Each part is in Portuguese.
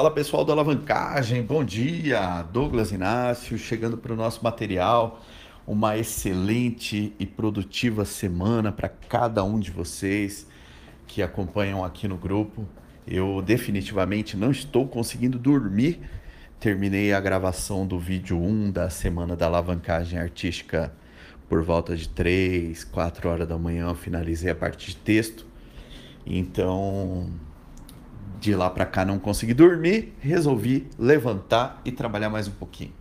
Fala pessoal da Alavancagem, bom dia! Douglas Inácio chegando para o nosso material. Uma excelente e produtiva semana para cada um de vocês que acompanham aqui no grupo. Eu definitivamente não estou conseguindo dormir. Terminei a gravação do vídeo 1 da semana da alavancagem artística por volta de 3, 4 horas da manhã. finalizei a parte de texto. Então, de lá para cá não consegui dormir, resolvi levantar e trabalhar mais um pouquinho.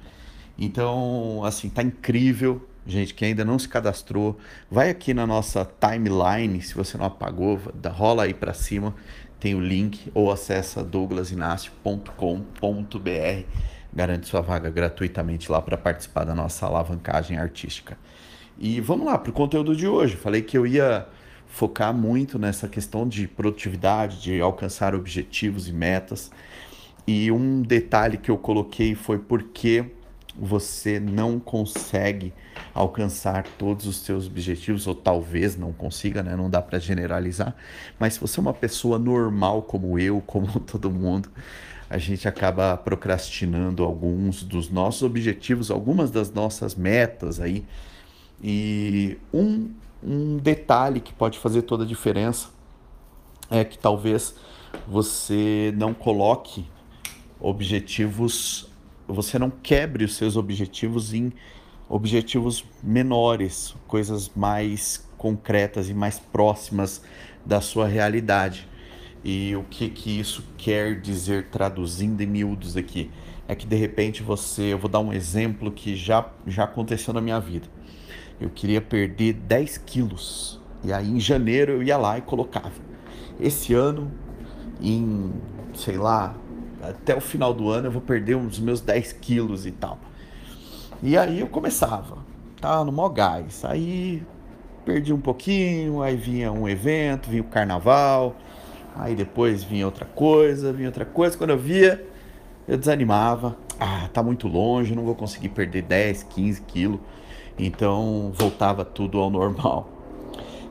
Então, assim, tá incrível. Gente que ainda não se cadastrou, vai aqui na nossa timeline, se você não apagou, rola aí para cima, tem o link ou acessa douglasinacio.com.br. Garante sua vaga gratuitamente lá para participar da nossa alavancagem artística. E vamos lá para o conteúdo de hoje. Falei que eu ia focar muito nessa questão de produtividade, de alcançar objetivos e metas. E um detalhe que eu coloquei foi porque você não consegue alcançar todos os seus objetivos, ou talvez não consiga, né? Não dá para generalizar. Mas se você é uma pessoa normal como eu, como todo mundo, a gente acaba procrastinando alguns dos nossos objetivos, algumas das nossas metas aí. E um um detalhe que pode fazer toda a diferença é que talvez você não coloque objetivos, você não quebre os seus objetivos em objetivos menores, coisas mais concretas e mais próximas da sua realidade. E o que que isso quer dizer traduzindo em miúdos aqui? É que de repente você, eu vou dar um exemplo que já já aconteceu na minha vida eu queria perder 10 quilos. E aí em janeiro eu ia lá e colocava. Esse ano, em, sei lá, até o final do ano eu vou perder uns meus 10 quilos e tal. E aí eu começava, tava no mó gás. Aí perdi um pouquinho, aí vinha um evento, vinha o carnaval, aí depois vinha outra coisa, vinha outra coisa. Quando eu via, eu desanimava. Ah, tá muito longe, não vou conseguir perder 10, 15 quilos. Então voltava tudo ao normal.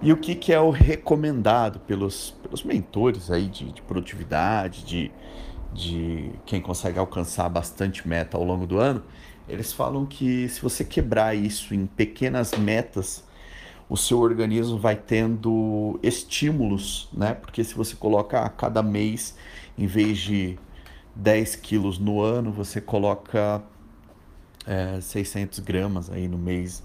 E o que, que é o recomendado pelos, pelos mentores aí de, de produtividade, de, de quem consegue alcançar bastante meta ao longo do ano? Eles falam que se você quebrar isso em pequenas metas, o seu organismo vai tendo estímulos, né? Porque se você coloca a cada mês, em vez de 10 quilos no ano, você coloca é, 600 gramas aí no mês.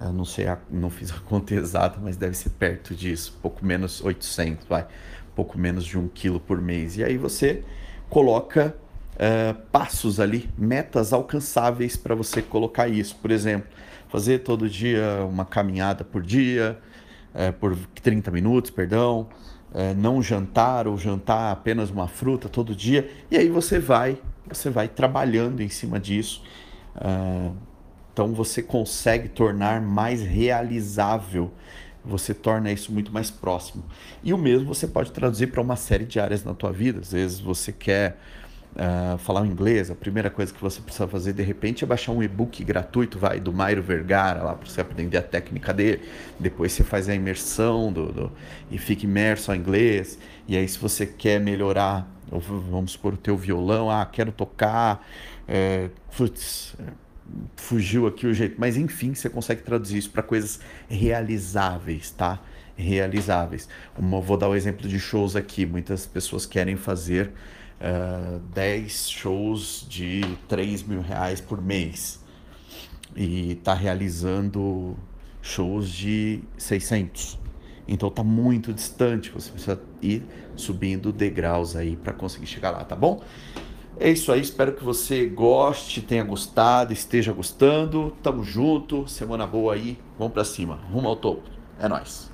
Eu não sei, não fiz a conta exata, mas deve ser perto disso, pouco menos 800, vai, pouco menos de um quilo por mês. E aí você coloca é, passos ali, metas alcançáveis para você colocar isso. Por exemplo, fazer todo dia uma caminhada por dia, é, por 30 minutos, perdão, é, não jantar ou jantar apenas uma fruta todo dia. E aí você vai, você vai trabalhando em cima disso Uh, então você consegue tornar mais realizável, você torna isso muito mais próximo. E o mesmo você pode traduzir para uma série de áreas na tua vida. Às vezes você quer uh, falar inglês, a primeira coisa que você precisa fazer de repente é baixar um e-book gratuito, vai, do Mairo Vergara, lá para você aprender a técnica dele. Depois você faz a imersão do, do, e fica imerso ao inglês. E aí se você quer melhorar, vamos supor, o teu violão, ah, quero tocar é, putz, fugiu aqui o jeito, mas enfim, você consegue traduzir isso para coisas realizáveis, tá? Realizáveis. Uma, vou dar o um exemplo de shows aqui. Muitas pessoas querem fazer uh, 10 shows de 3 mil reais por mês e está realizando shows de 600. Então tá muito distante, você precisa ir subindo degraus aí para conseguir chegar lá, tá bom? É isso aí, espero que você goste, tenha gostado, esteja gostando. Tamo junto, semana boa aí, vamos para cima, rumo ao topo. É nós.